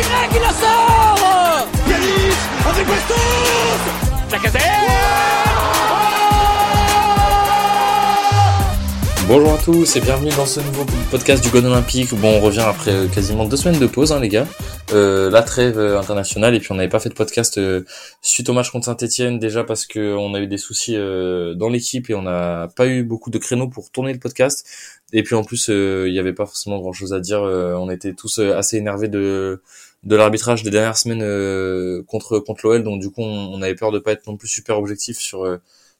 Y qui la sort Yanis avec Bastos Bonjour à tous et bienvenue dans ce nouveau podcast du Gone Olympique. Bon, on revient après euh, quasiment deux semaines de pause, hein, les gars. Euh, la trêve euh, internationale et puis on n'avait pas fait de podcast euh, suite au match contre Saint-Etienne déjà parce que on a eu des soucis dans l'équipe et on n'a pas eu beaucoup de créneaux pour tourner le podcast. Et puis en plus, il n'y avait pas forcément grand-chose à dire. on était tous assez énervés de de l'arbitrage des dernières semaines contre contre l'OL, donc du coup on, avait peur de pas être non plus super objectif sur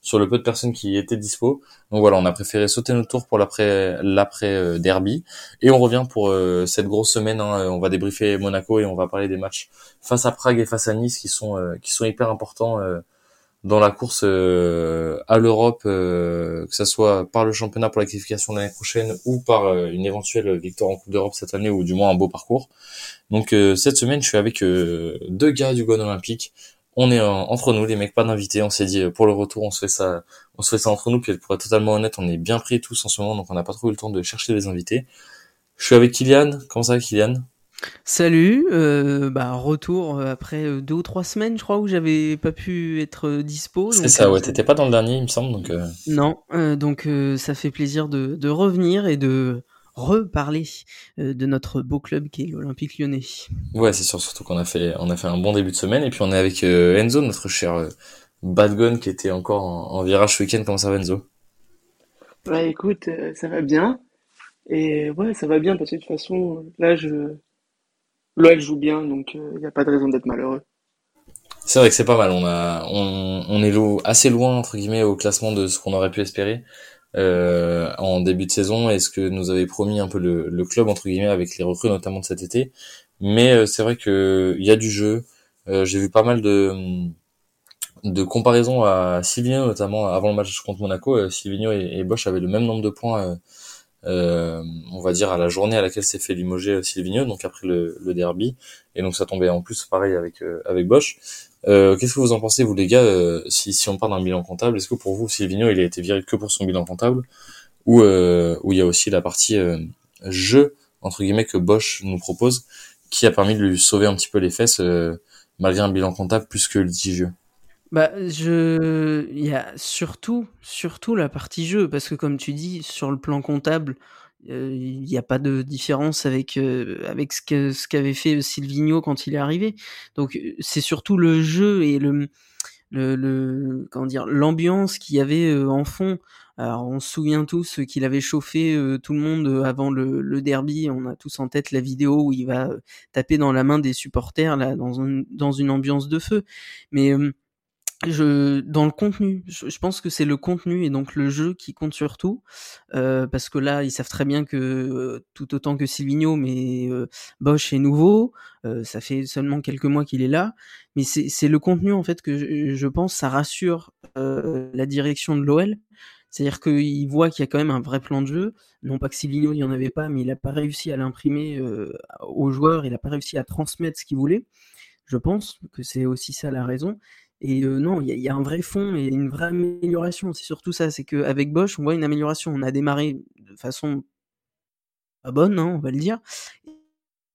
sur le peu de personnes qui étaient dispo. Donc voilà, on a préféré sauter notre tour pour l'après l'après euh, derby et on revient pour euh, cette grosse semaine. Hein. on va débriefer Monaco et on va parler des matchs face à Prague et face à Nice qui sont euh, qui sont hyper importants dans la course à l'Europe, que ce soit par le championnat pour la qualification l'année prochaine ou par une éventuelle victoire en Coupe d'Europe cette année ou du moins un beau parcours. Donc cette semaine, je suis avec deux gars du Gone Olympique on est entre nous, les mecs, pas d'invités. On s'est dit pour le retour, on se fait ça, on se fait ça entre nous. Puis pour être totalement honnête, on est bien pris tous en ce moment, donc on n'a pas trop eu le temps de chercher des invités. Je suis avec Kylian. Comment ça Kylian? Salut, euh, bah retour euh, après euh, deux ou trois semaines, je crois, où j'avais pas pu être dispo. C'est ça, ouais, t'étais pas dans le dernier, il me semble, donc. Non, donc ça fait plaisir de, de revenir et de reparler euh, de notre beau club qui est l'Olympique Lyonnais. Ouais, c'est sûr, surtout qu'on a fait, on a fait un bon début de semaine et puis on est avec euh, Enzo, notre cher euh, bad gun qui était encore en, virage ce week-end. Comment ça va, Enzo? Bah écoute, ça va bien. Et ouais, ça va bien parce que de toute façon, là, je. L'OL joue bien, donc il n'y a pas de raison d'être malheureux. C'est vrai que c'est pas mal. On est assez loin entre guillemets au classement de ce qu'on aurait pu espérer euh, en début de saison et ce que nous avait promis un peu le, club entre guillemets avec les recrues notamment de cet été. Mais euh, c'est vrai que il y a du jeu. Euh, j'ai vu pas mal de comparaisons à Silvino notamment avant le match contre Monaco. Euh, Silvino et, Bosch avaient le même nombre de points. On va dire à la journée à laquelle s'est fait limoger Silvino, donc après le, le, derby, et donc ça tombait en plus pareil avec avec Bosch. Euh, Qu'est-ce que vous en pensez, vous les gars, euh, si, si on parle d'un bilan comptable, est-ce que pour vous, Silvino, il a été viré que pour son bilan comptable, ou euh, où il y a aussi la partie euh, jeu entre guillemets que Bosch nous propose, qui a permis de lui sauver un petit peu les fesses euh, malgré un bilan comptable plus que litigieux? Bah, je, il y a surtout, surtout la partie jeu, parce que comme tu dis, sur le plan comptable, il n'y a pas de différence avec avec ce que ce qu'avait fait Silvino quand il est arrivé. Donc c'est surtout le jeu et le le, le comment dire l'ambiance qu'il y avait en fond. Alors on se souvient tous qu'il avait chauffé tout le monde avant le, le, derby. On a tous en tête la vidéo où il va taper dans la main des supporters là dans une dans une ambiance de feu. Mais je dans le contenu, je, pense que c'est le contenu et donc le jeu qui compte surtout, euh, parce que là ils savent très bien que euh, tout autant que Silvino, mais euh, Bosch est nouveau, euh, ça fait seulement quelques mois qu'il est là, mais c'est le contenu en fait que je, je pense ça rassure la direction de l'OL, c'est-à-dire qu'ils voient qu'il y a quand même un vrai plan de jeu, non pas que Silvino il n'y en avait pas, mais il n'a pas réussi à l'imprimer aux joueurs, il n'a pas réussi à transmettre ce qu'il voulait. Je pense que c'est aussi ça la raison. Et euh, non, il y, a un vrai fond et une vraie amélioration. C'est surtout ça, c'est qu'avec Bosch, on voit une amélioration. On a démarré de façon pas bonne, hein, on va le dire.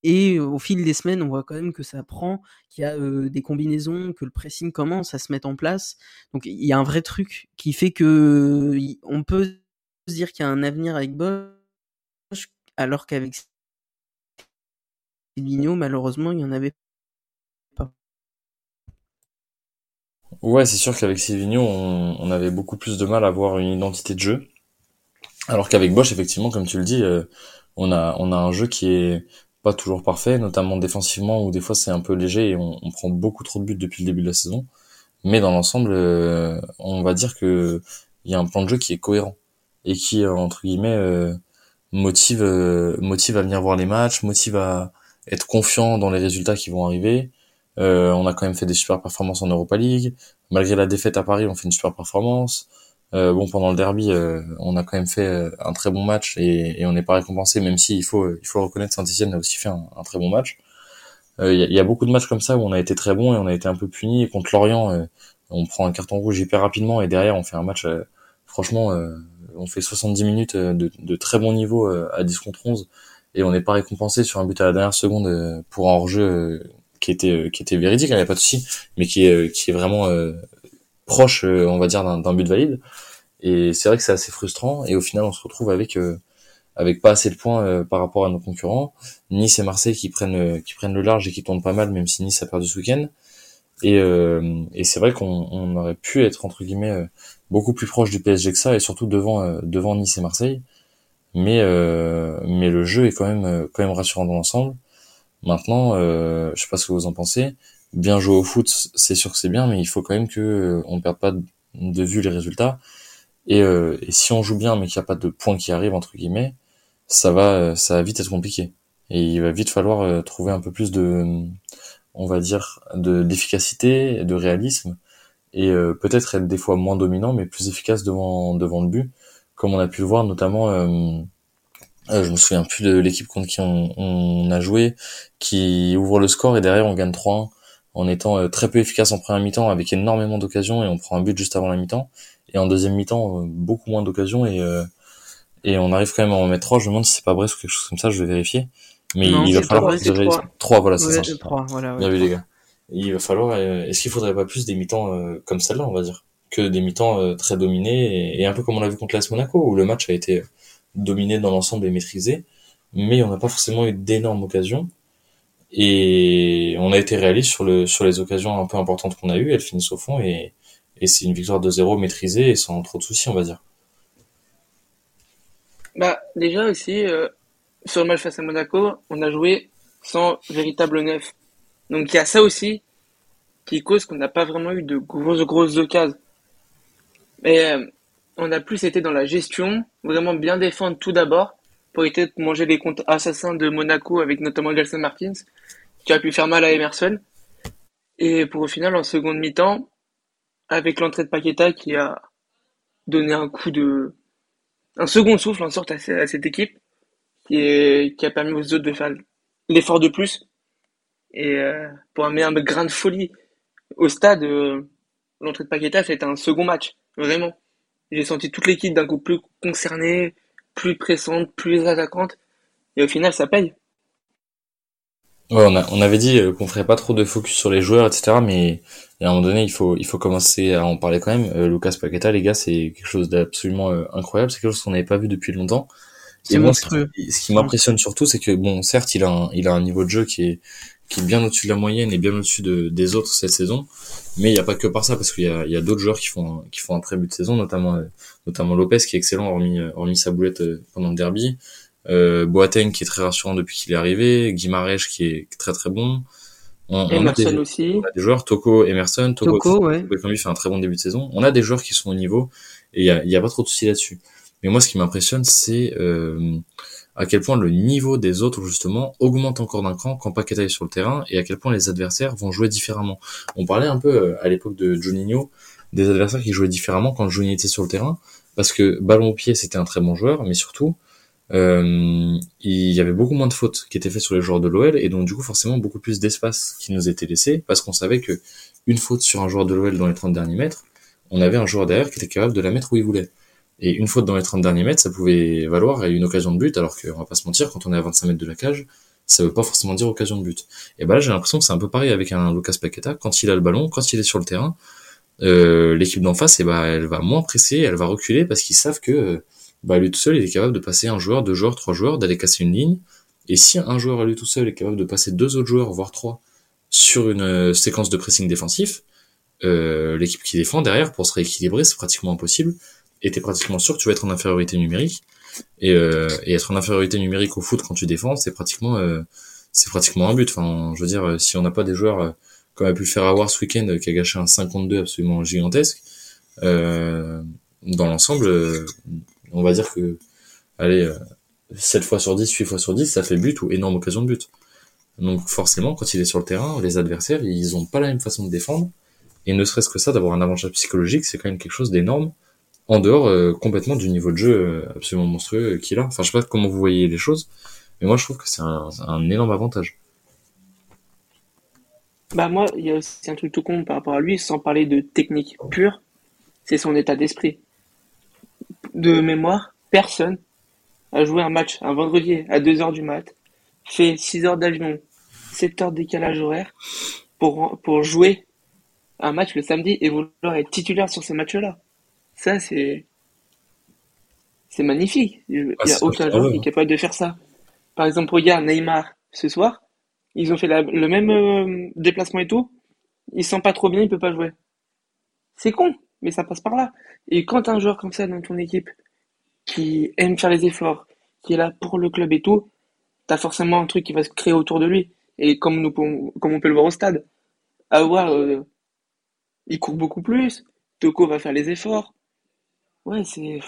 Et au fil des semaines, on voit quand même que ça prend, qu'il y a euh, des combinaisons, que le pressing commence à se mettre en place. Donc il y a un vrai truc qui fait que on peut se dire qu'il y a un avenir avec Bosch, alors qu'avec Silvino, malheureusement, il y en avait Ouais, c'est sûr qu'avec Silvino, on, avait beaucoup plus de mal à avoir une identité de jeu. Alors qu'avec Bosch, effectivement, comme tu le dis, euh, on a on a un jeu qui est pas toujours parfait, notamment défensivement où des fois c'est un peu léger et on, prend beaucoup trop de buts depuis le début de la saison. Mais dans l'ensemble, euh, on va dire que il y a un plan de jeu qui est cohérent et qui euh, entre guillemets motive motive à venir voir les matchs, motive à être confiant dans les résultats qui vont arriver euh, on a quand même fait des super performances en Europa League. Malgré la défaite à Paris, on fait une super performance. Euh, bon, pendant le derby, euh, on a quand même fait euh, un très bon match et, et on n'est pas récompensé, même si il faut, il faut reconnaître Saint-Etienne a aussi fait un, très bon match. Il y, y, a beaucoup de matchs comme ça où on a été très bon et on a été un peu puni. Et contre Lorient, on prend un carton rouge hyper rapidement et derrière on fait un match, franchement, on fait 70 minutes de, de, très bon niveau à 10 contre 11 et on n'est pas récompensé sur un but à la dernière seconde pour un hors-jeu qui était qui était véridique, il n'y avait pas de souci, mais qui est qui est vraiment proche, on va dire, d'un but valide. Et c'est vrai que c'est assez frustrant. Et au final, on se retrouve avec avec pas assez de points par rapport à nos concurrents. Nice et Marseille qui prennent qui prennent le large et qui tournent pas mal, même si Nice a perdu ce week-end. Et, euh, et c'est vrai qu'on on aurait pu être entre guillemets euh, beaucoup plus proche du PSG que ça, et surtout devant euh, devant Nice et Marseille. Mais mais le jeu est quand même quand même rassurant dans l'ensemble. Maintenant, euh, je sais pas ce que vous en pensez. Bien jouer au foot, c'est sûr que c'est bien, mais il faut quand même que on perde pas de vue les résultats. Et, et si on joue bien, mais qu'il n'y a pas de points qui arrivent entre guillemets, ça va ça va vite être compliqué. Et il va vite falloir trouver un peu plus de on va dire, de d'efficacité, de réalisme, et euh, peut-être être des fois moins dominant, mais plus efficace devant devant le but, comme on a pu le voir notamment. Euh, euh, je me souviens plus de l'équipe contre qui on, a joué, qui ouvre le score et derrière on gagne 3-1 en étant très peu efficace en première mi-temps avec énormément d'occasions et on prend un but juste avant la mi-temps et en deuxième mi-temps beaucoup moins d'occasions et et on arrive quand même à en mettre 3 je me demande si c'est pas Brest ou quelque chose comme ça je vais vérifier mais il va falloir trois. voilà, c'est ça. voilà, Bien vu, les gars. Il va falloir, euh, est-ce qu'il faudrait pas plus des mi-temps euh, comme celle-là, on va dire, que des mi-temps euh, très dominés et, un peu comme on l'a vu contre l'AS Monaco, où le match a été dominé dans l'ensemble et maîtrisé, mais on n'a pas forcément eu d'énormes occasions. Et on a été réaliste sur le sur les occasions un peu importantes qu'on a eues, elles finissent au fond et, et c'est une victoire de 0 maîtrisée et sans trop de soucis, on va dire. Bah déjà aussi, sur le match face à Monaco, on a joué sans véritable neuf. Donc il y a ça aussi qui cause qu'on n'a pas vraiment eu de grosses grosses occasions. Euh, on a plus été dans la gestion, vraiment bien défendre tout d'abord pour éviter de manger les comptes assassins de Monaco avec notamment Gelson Martins qui a pu faire mal à Emerson. Et pour au final en seconde mi-temps avec l'entrée de Paqueta qui a donné un coup de un second souffle en sorte à cette équipe qui, a permis aux autres de faire l'effort de plus. Et euh, pour amener un grain de folie au stade, euh, l'entrée de Paqueta, c'était un second match, vraiment. J'ai senti toute l'équipe d'un coup plus concernée, plus pressante, plus attaquante. Et au final, ça paye. Ouais, on, a, on avait dit euh, qu'on ferait pas trop de focus sur les joueurs, etc. Mais à un moment donné, il faut, il faut commencer à en parler quand même. Lucas Paqueta, les gars, c'est quelque chose d'absolument incroyable. C'est quelque chose qu'on n'avait pas vu depuis longtemps. C'est monstrueux. Ce qui, m'impressionne surtout, c'est que bon, certes, il a un, il a un niveau de jeu qui est qui est bien au-dessus de la moyenne et bien au-dessus de, des autres cette saison. Mais il n'y a pas que par ça, parce qu'il y a, il y a d'autres joueurs qui font qui font un très but de saison, notamment euh, notamment Lopez qui est excellent hormis euh, hormis sa boulette euh, pendant le derby. Euh, Boateng qui est très rassurant depuis qu'il est arrivé, Guimarães qui est très très bon. On, Emerson a des, aussi. On a des joueurs, Toko, Emerson, Toko, Toko ouais. fait un très bon début de saison. On a des joueurs qui sont au niveau et il y a, y a pas trop de soucis là-dessus. Mais moi, ce qui m'impressionne, c'est euh, à quel point le niveau des autres, justement, augmente encore d'un cran quand Paqueta est sur le terrain et à quel point les adversaires vont jouer différemment. On parlait un peu euh, à l'époque de Juninho des adversaires qui jouaient différemment quand Juninho était sur le terrain, parce que ballon au pied, c'était un très bon joueur, mais surtout, euh, il y avait beaucoup moins de fautes qui étaient faites sur les joueurs de l'OL et donc du coup forcément beaucoup plus d'espace qui nous était laissé parce qu'on savait que une faute sur un joueur de l'OL dans les 30 derniers mètres, on avait un joueur derrière qui était capable de la mettre où il voulait. Et une faute dans les 30 derniers mètres, ça pouvait valoir une occasion de but, alors qu'on va pas se mentir, quand on est à 25 mètres de la cage, ça veut pas forcément dire occasion de but. Et bah là, j'ai l'impression que c'est un peu pareil avec un Lucas Paqueta. Quand il a le ballon, quand il est sur le terrain, euh, l'équipe d'en face, et eh bah, elle va moins presser, elle va reculer parce qu'ils savent que bah, lui tout seul, il est capable de passer un joueur, deux joueurs, trois joueurs, d'aller casser une ligne. Et si un joueur à lui tout seul est capable de passer deux autres joueurs, voire trois, sur une euh, séquence de pressing défensif, euh, l'équipe qui défend derrière, pour se rééquilibrer, c'est pratiquement impossible et t'es pratiquement sûr que tu vas être en infériorité numérique. Et, euh, et être en infériorité numérique au foot quand tu défends, c'est pratiquement euh, c'est pratiquement un but. Enfin, je veux dire, euh, si on n'a pas des joueurs euh, comme a pu le faire avoir ce week-end, qui a gâché un 52 absolument gigantesque, euh, dans l'ensemble, on va dire que, allez, 7 fois sur 10, 8 fois sur 10, ça fait but ou énorme occasion de but. Donc forcément, quand il est sur le terrain, les adversaires, ils ont pas la même façon de défendre. Et ne serait-ce que ça, d'avoir un avantage psychologique, c'est quand même quelque chose d'énorme en dehors euh, complètement du niveau de jeu euh, absolument monstrueux qu'il a. Enfin, je sais pas comment vous voyez les choses, mais moi je trouve que c'est un, énorme avantage. Bah moi, il y a aussi un truc tout con par rapport à lui, sans parler de technique pure, c'est son état d'esprit. De mémoire, personne à jouer un match un vendredi à 2h du mat, fait 6 heures d'avion, 7 heures de décalage horaire pour, pour jouer un match le samedi et vouloir être titulaire sur ce match-là. Ça, c'est, c'est magnifique. Il n'y Ah, a c'est aucun joueur qui est capable de faire ça. Par exemple, regarde Neymar ce soir. Ils ont fait la- le même euh, déplacement et tout. Il sent pas trop bien, il peut pas jouer. C'est con, mais ça passe par là. Et quand t'as un joueur comme ça dans ton équipe qui aime faire les efforts, qui est là pour le club et tout, t'as forcément un truc qui va se créer autour de lui. Et comme nous, comme on peut le voir au stade, avoir, euh, il court beaucoup plus. Toko va faire les efforts. Ouais, c'est,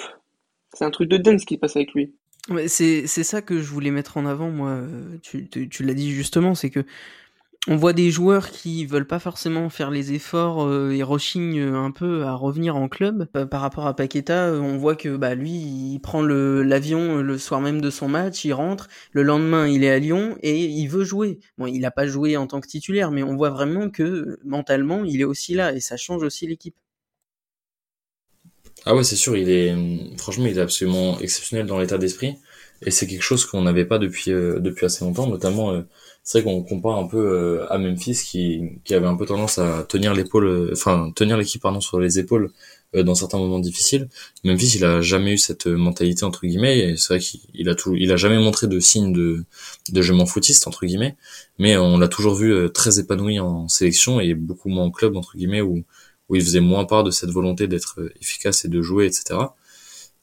c'est un truc de dingue qui se passe avec lui. Ouais, c'est ça que je voulais mettre en avant, moi. euh, Tu, tu, tu l'as dit justement, c'est que on voit des joueurs qui veulent pas forcément faire les efforts euh, et rechignent un peu à revenir en club. Pa- Par rapport à Paqueta, euh, on voit que bah lui, il prend l'avion euh, le soir même de son match, il rentre. Le lendemain, il est à Lyon et il veut jouer. Bon, il a pas joué en tant que titulaire, mais on voit vraiment que euh, mentalement, il est aussi là et ça change aussi l'équipe. Ah ouais, c'est sûr, il est franchement, il est absolument exceptionnel dans l'état d'esprit et c'est quelque chose qu'on n'avait pas depuis euh, depuis assez longtemps, notamment euh, c'est vrai qu'on compare un peu euh, à Memphis qui qui avait un peu tendance à tenir l'épaule euh, enfin tenir l'équipe pardon sur les épaules euh, dans certains moments difficiles. Memphis, il a jamais eu cette euh, mentalité entre guillemets et c'est vrai qu'il il a tout il a jamais montré de signe de de je m'en foutiste entre guillemets, mais on l'a toujours vu très épanoui en sélection et beaucoup moins en club entre guillemets où où il faisait moins part de cette volonté d'être euh, efficace et de jouer, etc.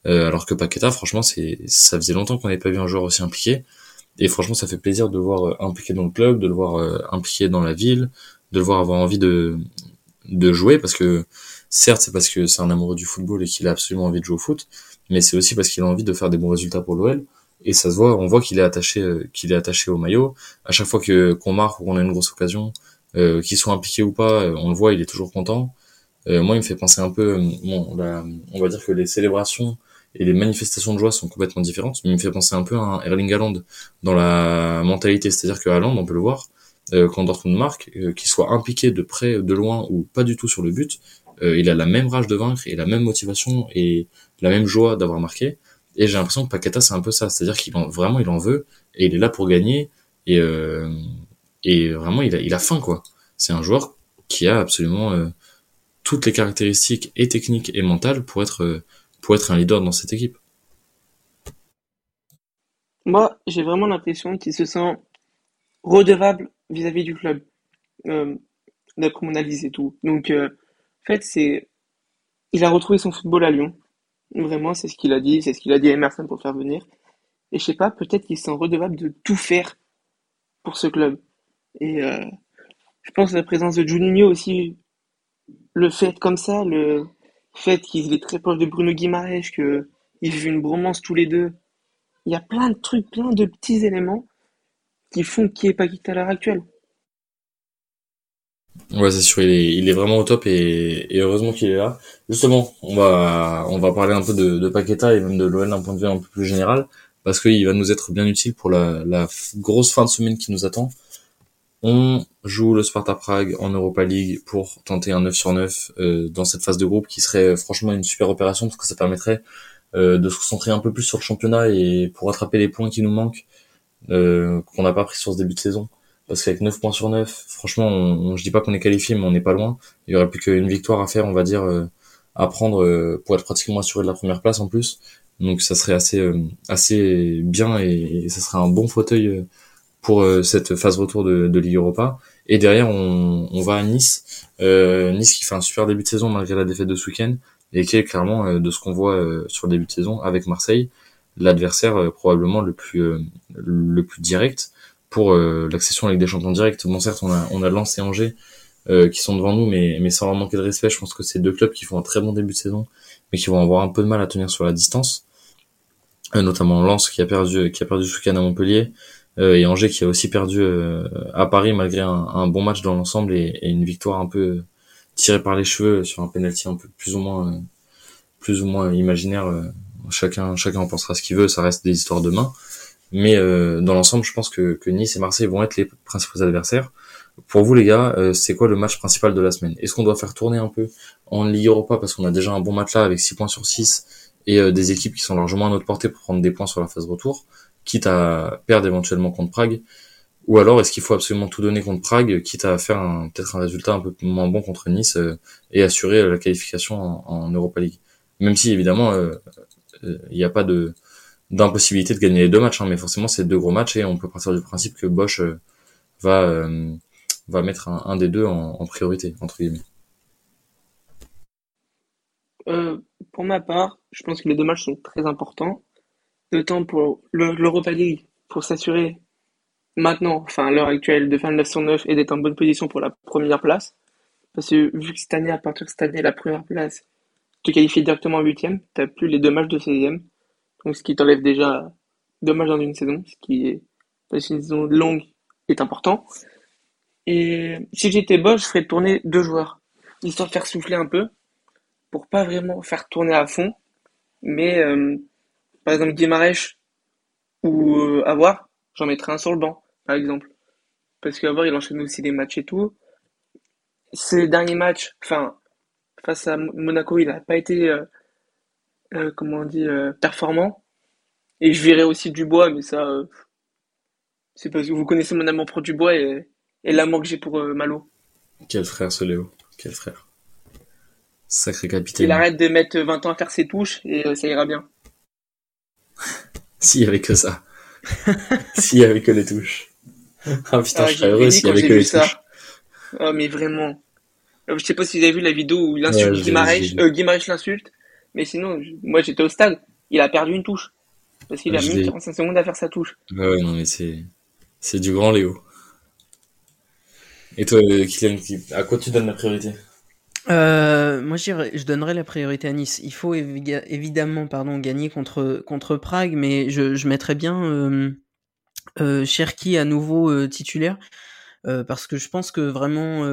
Euh, alors que Paqueta, franchement, c'est ça faisait longtemps qu'on n'avait pas vu un joueur aussi impliqué. Et franchement, ça fait plaisir de le voir euh, impliqué dans le club, de le voir euh, impliqué dans la ville, de le voir avoir envie de de jouer parce que certes, c'est parce que c'est un amoureux du football et qu'il a absolument envie de jouer au foot, mais c'est aussi parce qu'il a envie de faire des bons résultats pour l'OL. Et ça se voit, on voit qu'il est attaché, qu'il est attaché au maillot. À chaque fois que qu'on marque ou qu'on a une grosse occasion, euh, qu'il soit impliqué ou pas, on le voit, il est toujours content. Euh, moi, il me fait penser un peu, euh, bon, la- on va dire que les célébrations et les manifestations de joie sont complètement différentes, mais il me fait penser un peu à un Erling Haaland dans la mentalité, c'est-à-dire que Haaland, on peut le voir, euh, quand Dortmund marque, euh, qu'il soit impliqué de près, de loin ou pas du tout sur le but, euh, il a la même rage de vaincre et la même motivation et la même joie d'avoir marqué. Et j'ai l'impression que Paqueta c'est un peu ça, c'est-à-dire qu'il en vraiment il en veut et il est là pour gagner et euh, vraiment il a il a faim quoi. C'est un joueur qui a absolument euh, toutes les caractéristiques et techniques et mentales pour être euh, pour être un leader dans cette équipe. Moi, j'ai vraiment l'impression qu'il se sent redevable vis-à-vis du club, d'après mon analyse et tout. Donc, euh, en fait, c'est, il a retrouvé son football à Lyon. Vraiment, c'est ce qu'il a dit, c'est ce qu'il a dit à Emerson pour faire venir. Et je sais pas, peut-être qu'il se sent redevable de tout faire pour ce club. Et euh, je pense à la présence de Juninho aussi, le fait comme ça, le fait qu'il est très proche de Bruno Guimaraes, que ils vivent une bromance tous les deux. Il y a plein de trucs, plein de petits éléments qui font qu'il est Paquita à l'heure actuelle. Ouais, c'est sûr, il est, vraiment au top et, heureusement qu'il est là. Justement, on va, on va parler un peu de, de Paqueta et même de l'OL d'un point de vue un peu plus général parce qu'il va nous être bien utile pour la, grosse fin de semaine qui nous attend. On joue le Sparta Prague en Europa League pour tenter un 9 sur 9 euh, dans cette phase de groupe qui serait franchement une super opération parce que ça permettrait euh, de se concentrer un peu plus sur le championnat et pour rattraper les points qui nous manquent euh, qu'on n'a pas pris sur ce début de saison. Parce qu'avec 9 points sur 9, franchement, on, je dis pas qu'on est qualifié, mais on n'est pas loin. Il y aurait plus qu'une victoire à faire, on va dire, euh, à prendre euh, pour être pratiquement assuré de la première place en plus. Donc ça serait assez assez bien et, et ça serait un bon fauteuil pour euh, cette phase retour de, de Ligue Europa. Et derrière, on, on va à Nice. Euh, nice qui fait un super début de saison malgré la défaite de ce week-end et qui est clairement, euh, de ce qu'on voit euh, sur le début de saison avec Marseille, l'adversaire euh, probablement le plus euh, le plus direct pour l'accession Ligue des Champions directe. Bon certes, on a on a Lens et Angers qui sont devant nous, mais mais sans leur manquer de respect, je pense que c'est deux clubs qui font un très bon début de saison, mais qui vont avoir un peu de mal à tenir sur la distance. Notamment Lens qui a perdu qui a perdu ce week-end à Montpellier et Angers qui a aussi perdu euh, à Paris malgré un, bon match dans l'ensemble et, une victoire un peu tirée par les cheveux sur un penalty un peu plus ou moins euh, plus ou moins imaginaire. euh, chacun chacun en pensera ce qu'il veut, ça reste des histoires de main. Mais euh, dans l'ensemble, je pense que, Nice et Marseille vont être les principaux adversaires. Pour vous les gars, euh, c'est quoi le match principal de la semaine? Est-ce qu'on doit faire tourner un peu en Ligue Europa parce qu'on a déjà un bon match là avec 6 points sur 6 et des équipes qui sont largement à notre portée pour prendre des points sur la phase retour, quitte à perdre éventuellement contre Prague ou alors est-ce qu'il faut absolument tout donner contre Prague, quitte à faire peut-être un résultat un peu moins bon contre Nice euh, et assurer la qualification en, Europa League Même si évidemment euh, euh, il n'y a pas de d'impossibilité de gagner les deux matchs, hein, mais forcément c'est deux gros matchs et on peut partir du principe que Bosch va va mettre un, des deux en, priorité entre guillemets. pour ma part, je pense que les deux matchs sont très importants, d'autant pour l'Europa League pour s'assurer maintenant, enfin à l'heure actuelle, de faire le 9 sur 9 et d'être en bonne position pour la première place. Parce que vu que cette année, à partir de cette année, la première place, tu qualifies directement en huitième, t'as plus les deux matchs de 16e. Donc ce qui t'enlève déjà deux matchs dans une saison, ce qui est, une saison longue, est important. Et si j'étais boss, je ferais tourner deux joueurs, histoire de faire souffler un peu, pour pas vraiment faire tourner à fond. Mais euh, par exemple Guimarães ou euh, Avoir, j'en mettrais un sur le banc par exemple. Parce qu'avoir, il enchaîne aussi des matchs et tout. Ces derniers matchs, enfin, face à Monaco, il n'a pas été, euh, euh, comment on dit, performant. Et je verrai aussi Dubois, mais ça, c'est parce que vous connaissez mon amour pour Dubois et, et l'amour que j'ai pour Malo. Quel frère ce Léo, quel frère. Sacré capitaine. Il arrête de mettre 20 ans à faire ses touches et ça ira bien. S'il y avait que ça. S'il y avait que les touches. Ah putain, ah, je serais heureux s'il y avait que les ça. Oh, mais vraiment. Euh, je sais pas si vous avez vu la vidéo où il insulte ouais, euh, l'insulte. Mais sinon, moi j'étais au stade. Il a perdu une touche. Parce qu'il a mis 45 secondes à faire sa touche. Bah ouais, non, mais c'est, c'est du grand Léo. Et toi, Kylian, à quoi tu donnes la priorité? Euh, moi, je donnerais la priorité à Nice. Il faut évidemment, pardon, gagner contre contre Prague, mais je, je mettrais bien euh, euh, Cherki à nouveau euh, titulaire euh, parce que je pense que vraiment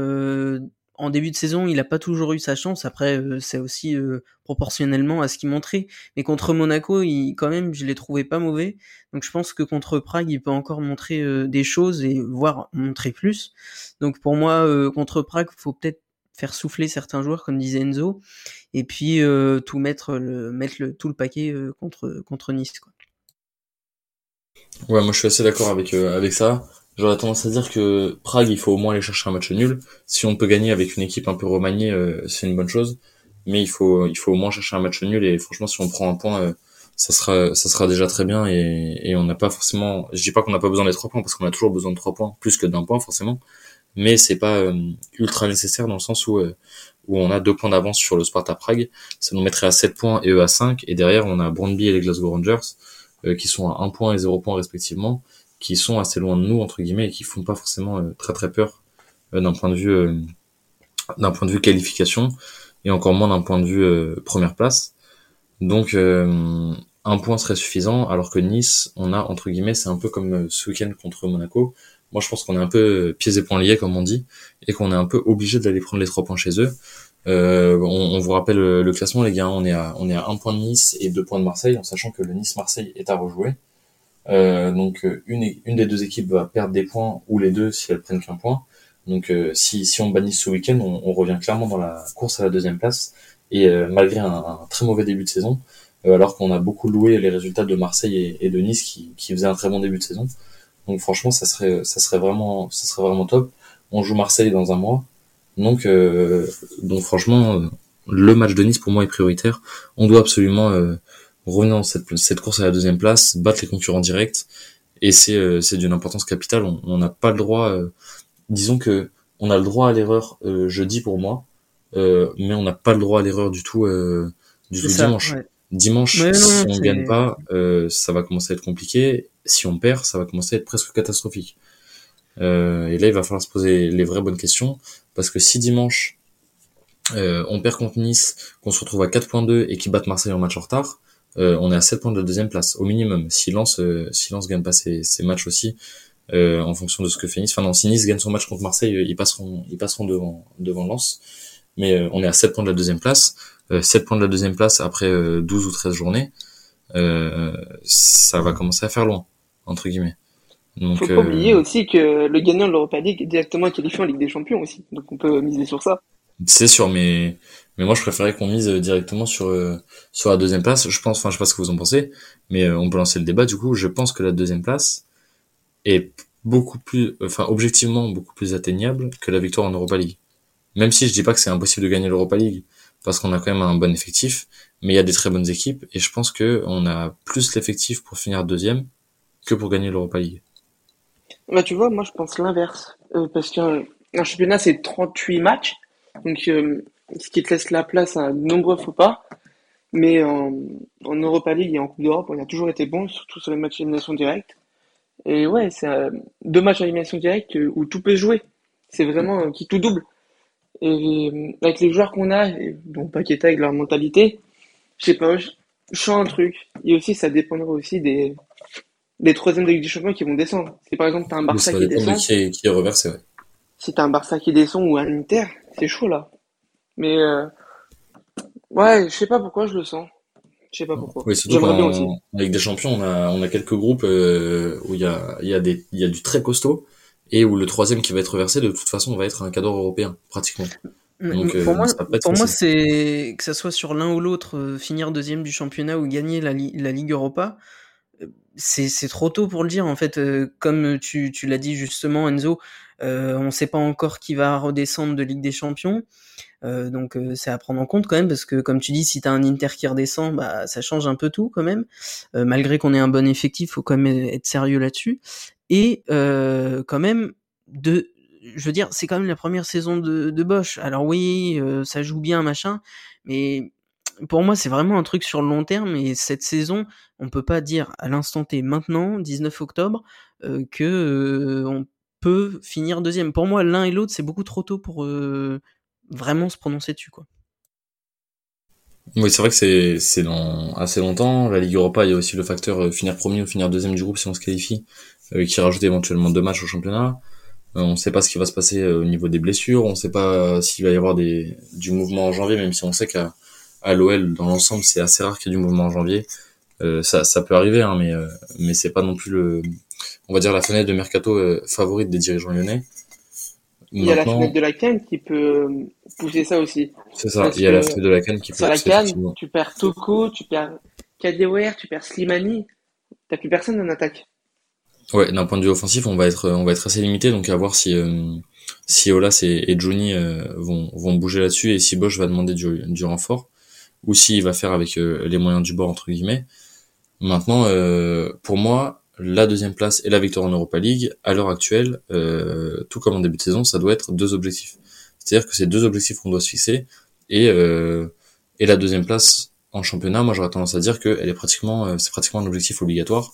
en début de saison, il n'a pas toujours eu sa chance. Après, c'est aussi proportionnellement à ce qu'il montrait. Mais contre Monaco, il, quand même, je l'ai trouvé pas mauvais. Donc, je pense que contre Prague, il peut encore montrer des choses et voire montrer plus. Donc, pour moi, contre Prague, faut peut-être faire souffler certains joueurs, comme disait Enzo, et puis tout mettre le mettre le, tout le paquet contre contre Nice. Quoi. Ouais, moi je suis assez d'accord avec euh, avec ça. J'aurais tendance à dire que Prague, il faut au moins aller chercher un match nul. Si on peut gagner avec une équipe un peu remaniée, euh, c'est une bonne chose. Mais il faut il faut au moins chercher un match nul et franchement, si on prend un point, euh, ça sera ça sera déjà très bien et, et on n'a pas forcément. Je dis pas qu'on n'a pas besoin des trois points parce qu'on a toujours besoin de trois points plus que d'un point forcément. Mais c'est pas ultra nécessaire dans le sens où où on a deux points d'avance sur le Sparta Prague. Ça nous mettrait à 7 points et eux à 5. Et derrière, on a Brondby et les Glasgow Rangers. Euh, qui sont à 1 point et 0 point respectivement, qui sont assez loin de nous entre guillemets et qui font pas forcément euh, très très peur euh, d'un point de vue d'un point de vue qualification et encore moins d'un point de vue première place. Donc un point serait suffisant, alors que Nice, on a entre guillemets, c'est un peu comme ce week-end contre Monaco. Moi, je pense qu'on est un peu pieds et poings liés, comme on dit, et qu'on est un peu obligé d'aller prendre les trois points chez eux. Euh, on, vous rappelle le, classement, les gars. On est à un point de Nice et deux points de Marseille, en sachant que le Nice-Marseille est à rejouer. Euh, donc une une des deux équipes va perdre des points ou les deux si elles prennent qu'un point. Donc euh, si si on bannit ce week-end, on, revient clairement dans la course à la deuxième place. Et malgré un, très mauvais début de saison, alors qu'on a beaucoup loué les résultats de Marseille et, de Nice qui, qui faisaient un très bon début de saison. Donc franchement, ça serait ça serait vraiment ça serait vraiment top. On joue Marseille dans un mois. Donc, euh, donc franchement, euh, le match de Nice pour moi est prioritaire. On doit absolument euh, revenir dans cette, cette course à la deuxième place, battre les concurrents directs, et c'est euh, c'est d'une importance capitale. On n'a pas le droit, disons que on a le droit à l'erreur jeudi pour moi, mais on n'a pas le droit à l'erreur du tout du tout dimanche. Dimanche, si on gagne pas, ça va commencer à être compliqué. Si on perd, ça va commencer à être presque catastrophique. Euh, et là, il va falloir se poser les vraies bonnes questions. Parce que si dimanche, euh, on perd contre Nice, qu'on se retrouve à 4.2 et qu'ils battent Marseille en match en retard, euh, on est à 7 points de la deuxième place, au minimum. Si Lens, euh, si Lens gagne pas ses, matchs aussi, euh, en fonction de ce que fait Nice. Enfin non, si Nice gagne son match contre Marseille, ils passeront, ils passeront devant, devant Lens. Mais on est à 7 points de la deuxième place. 7 points de la deuxième place après 12 ou 13 journées. ça va commencer à faire loin, entre guillemets. Donc, Faut pas oublier aussi que le gagnant de l'Europa League est directement qualifié en Ligue des Champions aussi. Donc on peut miser sur ça. C'est sûr, mais mais moi je préférais qu'on mise directement sur euh, sur la deuxième place. Je pense, enfin je sais pas ce que vous en pensez, mais euh, on peut lancer le débat. Du coup, je pense que la deuxième place est beaucoup plus, enfin objectivement beaucoup plus atteignable que la victoire en Europa League. Même si je dis pas que c'est impossible de gagner l'Europa League, parce qu'on a quand même un bon effectif, mais il y a des très bonnes équipes et je pense que on a plus l'effectif pour finir deuxième que pour gagner l'Europa League. Bah, tu vois, moi, je pense l'inverse. Euh, parce qu'un un championnat, c'est 38 matchs. Donc, euh, ce qui te laisse la place à de nombreux faux pas. Mais en, en Europa League et en Coupe d'Europe, on a toujours été bon, surtout sur les matchs d'élimination directe. Et ouais, c'est euh, deux matchs d'élimination directe où tout peut jouer. C'est vraiment qui tout double. Et avec les joueurs qu'on a, dont Paqueta avec leur mentalité, je sais pas, je sens un truc. Et aussi, ça dépendra aussi des, des troisièmes de Ligue des Champions qui vont descendre. Si par exemple t'as un Oui, Barça ça qui dépend de descend, qui est, qui est reversé. Ouais. si t'as un Barça qui descend ou un Inter, c'est chaud là. Mais euh, ouais, je sais pas pourquoi je le sens. Je sais pas pourquoi. Oui, surtout J'aimerais bien aussi. Ligue des Champions, on a, on a quelques groupes euh, où il y a, il y, a des, il y a du très costaud et où le troisième qui va être reversé, de toute façon, va être un cadeau européen, pratiquement. Donc, mais pour euh, moi, pour moi, c'est que ça soit sur l'un ou l'autre, euh, finir deuxième du championnat ou gagner la, li- la Ligue Europa, euh, c'est trop tôt pour le dire. En fait, euh, comme tu, tu l'as dit justement, Enzo, euh, on ne sait pas encore qui va redescendre de Ligue des Champions. Euh, donc euh, c'est à prendre en compte quand même parce que comme tu dis, si t'as un Inter qui redescend, bah ça change un peu tout quand même. Euh, malgré qu'on ait un bon effectif, faut quand même être sérieux là-dessus. Et euh, quand même de, je veux dire, c'est quand même la première saison de, de Bosch. Alors oui, ça joue bien machin, mais pour moi c'est vraiment un truc sur le long terme. Et cette saison, on peut pas dire à l'instant T maintenant, 19 octobre, euh, que euh, on peut finir deuxième. Pour moi, l'un et l'autre, c'est beaucoup trop tôt pour euh, vraiment se prononcer dessus, quoi. Oui, c'est vrai que c'est, dans assez longtemps. La Ligue Europa, il y a aussi le facteur euh, finir premier ou finir deuxième du groupe si on se qualifie, qui rajoute éventuellement deux matchs au championnat. On ne sait pas ce qui va se passer au niveau des blessures. On ne sait pas s'il va y avoir du mouvement en janvier, même si on sait qu'à à l'OL, dans l'ensemble, c'est assez rare qu'il y ait du mouvement en janvier. Euh, ça, ça peut arriver, hein, mais, euh, mais c'est pas non plus le, on va dire la fenêtre de mercato euh, favorite des dirigeants lyonnais. Il y a la fenêtre de la Cannes qui peut euh, pousser ça aussi. c'est ça. parce Il y a la fenêtre de la canne qui peut la pousser, Cannes, effectivement. tu perds Toko, tu perds Kadewere, tu perds Slimani. T'as plus personne en attaque. Ouais, d'un point de vue offensif, on va être, on va être assez limité, donc à voir si, euh, si Olas et, et Johnny euh, vont, vont bouger là-dessus et si Bosch va demander du, du renfort ou s'il va faire avec euh, les moyens du bord entre guillemets. Maintenant, euh, pour moi, la deuxième place et la victoire en Europa League, à l'heure actuelle, euh, tout comme en début de saison, ça doit être deux objectifs. C'est-à-dire que c'est deux objectifs qu'on doit se fixer et euh, et la deuxième place en championnat, moi j'aurais tendance à dire que elle est pratiquement, euh, c'est pratiquement un objectif obligatoire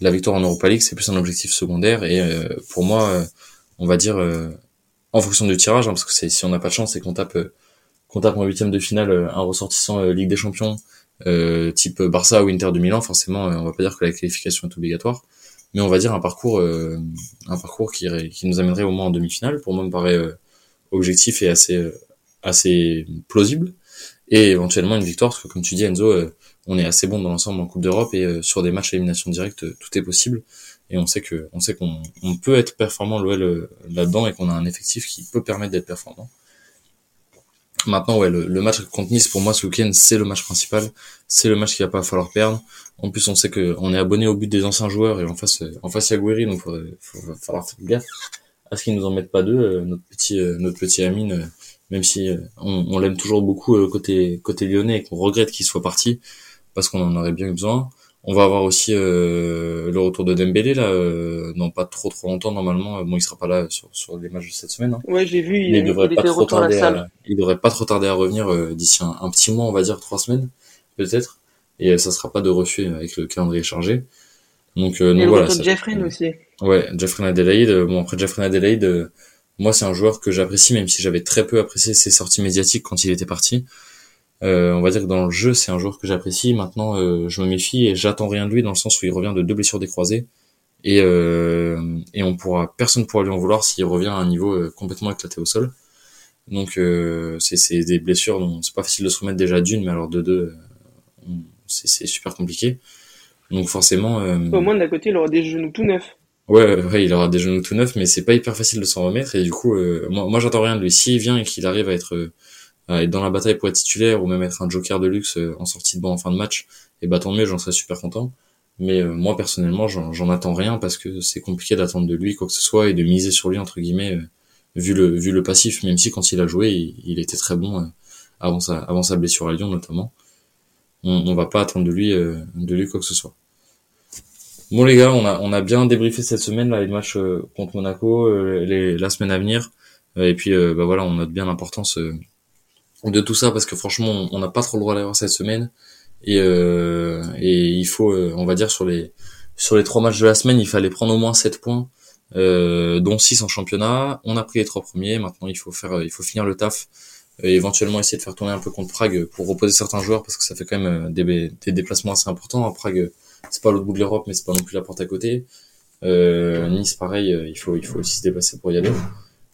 la victoire en Europa League, c'est plus un objectif secondaire. Et euh, pour moi, on va dire, en fonction du tirage, hein, parce que si on n'a pas de chance et qu'on tape, qu'on tape en huitième de finale euh, un ressortissant euh, Ligue des Champions, euh, type Barça ou Inter de Milan, forcément, on va pas dire que la qualification est obligatoire, mais on va dire un parcours, un parcours qui, qui nous amènerait au moins en demi-finale. Pour moi, me paraît objectif et assez, assez plausible. Et éventuellement une victoire, parce que comme tu dis, Enzo, on est assez bon dans l'ensemble en Coupe d'Europe et euh, sur des matchs à élimination directe, tout est possible. Et on sait que, on sait qu'on on peut être performant l'OL là-dedans et qu'on a un effectif qui peut permettre d'être performant. Maintenant, ouais, le, match contre Nice, pour moi, ce week-end, c'est le match principal. C'est le match qu'il va pas falloir perdre. En plus, on sait que on est abonné au but des anciens joueurs et en face, euh, en face, il y a Guiri, donc il va falloir faire gaffe à ce qu'ils nous en mettent pas deux, euh, notre petit, euh, notre petit Amine, même si on, l'aime toujours beaucoup côté, côté lyonnais et qu'on regrette qu'il soit parti parce qu'on en aurait bien eu besoin. On va avoir aussi euh, le retour de Dembélé là, euh, dans pas trop trop longtemps normalement. Bon, il sera pas là sur, sur les matchs de cette semaine, hein. Ouais, j'ai vu, il, devrait pas trop à tarder. À, il devrait pas trop tarder à revenir euh, d'ici un, un petit mois, on va dire trois semaines peut-être. Et euh, ça sera pas de refus avec le calendrier chargé. Donc, euh, Et donc le voilà. retour de ça- Jeffrey aussi. Ouais, Jeffrey Adelaide. euh, Bon, après Jeffrey Adelaide, euh, moi c'est un joueur que j'apprécie, même si j'avais très peu apprécié ses sorties médiatiques quand il était parti. Euh, on va dire que dans le jeu, c'est un joueur que j'apprécie. Maintenant, euh, je me méfie et j'attends rien de lui dans le sens où il revient de deux blessures décroisées et euh, et on pourra, personne pourra lui en vouloir s'il revient à un niveau euh, complètement éclaté au sol. Donc euh, c'est c'est des blessures dont c'est pas facile de se remettre déjà d'une, mais alors de deux, euh, c'est c'est super compliqué. Donc forcément. euh, Au moins, d'un côté, il aura des genoux tout neufs. Ouais, ouais, il aura des genoux tout neufs, mais c'est pas hyper facile de s'en remettre. Et du coup, euh, moi, moi j'attends rien de lui. S'il vient et qu'il arrive à être, être dans la bataille pour être titulaire ou même être un joker de luxe en sortie de banc en fin de match, et bah tant mieux, j'en serais super content. Mais moi personnellement, j'en attends rien parce que c'est compliqué d'attendre de lui quoi que ce soit et de miser sur lui entre guillemets vu le vu le passif. Même si quand il a joué, il, était très bon avant sa avant sa blessure à Lyon notamment. On, on va pas attendre de lui de lui quoi que ce soit. Bon les gars, on a on a bien débriefé cette semaine là les matchs euh, contre Monaco, euh, les, la semaine à venir, euh, et puis bah voilà, on note bien l'importance de tout ça parce que franchement, on n'a pas trop le droit d'avoir cette semaine et et il faut, on va dire sur les sur les trois matchs de la semaine, il fallait prendre au moins 7 points, dont 6 en championnat. On a pris les trois premiers, maintenant il faut faire, il faut finir le taf et éventuellement essayer de faire tourner un peu contre Prague pour reposer certains joueurs parce que ça fait quand même des, des déplacements assez importants à Prague c'est pas l'autre bout de l'Europe, mais c'est pas non plus la porte à côté. Euh, nice, pareil, euh, il faut, il faut aussi se déplacer pour y aller.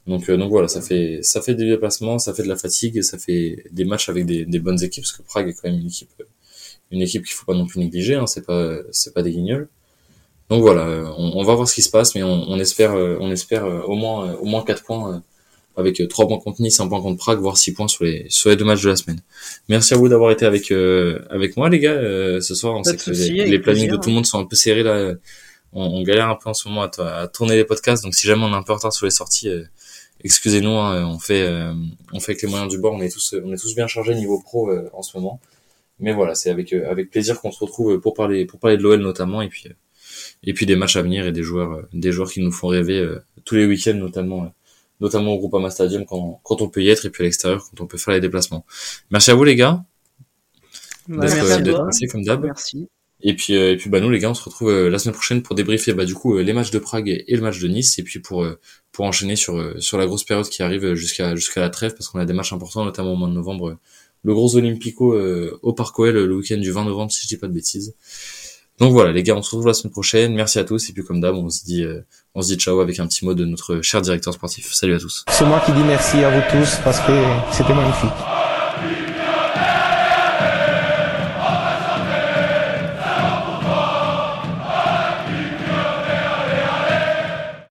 Donc, euh, donc voilà, ça fait, ça fait des déplacements, ça fait de la fatigue, ça fait des matchs avec des, des bonnes équipes, parce que Prague est quand même une équipe, une équipe qu'il faut pas non plus négliger, hein, c'est pas, c'est pas des guignols. Donc voilà, on, on, va voir ce qui se passe, mais on, on espère, on espère au moins, au moins quatre points avec 3 euh, points contre Nice, 1 point contre Prague, voire 6 points sur les, sur les deux matchs de la semaine. Merci à vous d'avoir été avec, euh, avec moi, les gars, euh, ce soir. On sait que les, plannings de tout le monde sont un peu serrés, là. On, on, galère un peu en ce moment à, à, tourner les podcasts, donc si jamais on est un peu en retard sur les sorties, excusez-nous, hein, on fait, on fait avec les moyens du bord, on est tous, on est tous bien chargés niveau pro en ce moment. Mais voilà, c'est avec, avec plaisir qu'on se retrouve pour parler, pour parler de l'OL notamment, et puis, et puis des matchs à venir et des joueurs, des joueurs qui nous font rêver tous les week-ends notamment notamment au Groupama Stadium quand, quand on peut y être et puis à l'extérieur quand on peut faire les déplacements. Merci à vous les gars comme d'hab. Merci. Et puis euh, et puis bah nous les gars on se retrouve euh, la semaine prochaine pour débriefer bah du coup euh, les matchs de Prague et, le match de Nice et puis pour pour enchaîner sur sur la grosse période qui arrive jusqu'à jusqu'à la trêve parce qu'on a des matchs importants notamment au mois de novembre le gros Olympico au Parc OL le week-end du 20 novembre si je dis pas de bêtises. Donc voilà les gars on se retrouve la semaine prochaine merci à tous et puis comme d'hab on se dit on se dit ciao avec un petit mot de notre cher directeur sportif. Salut à tous. C'est moi qui dis merci à vous tous parce que c'était magnifique.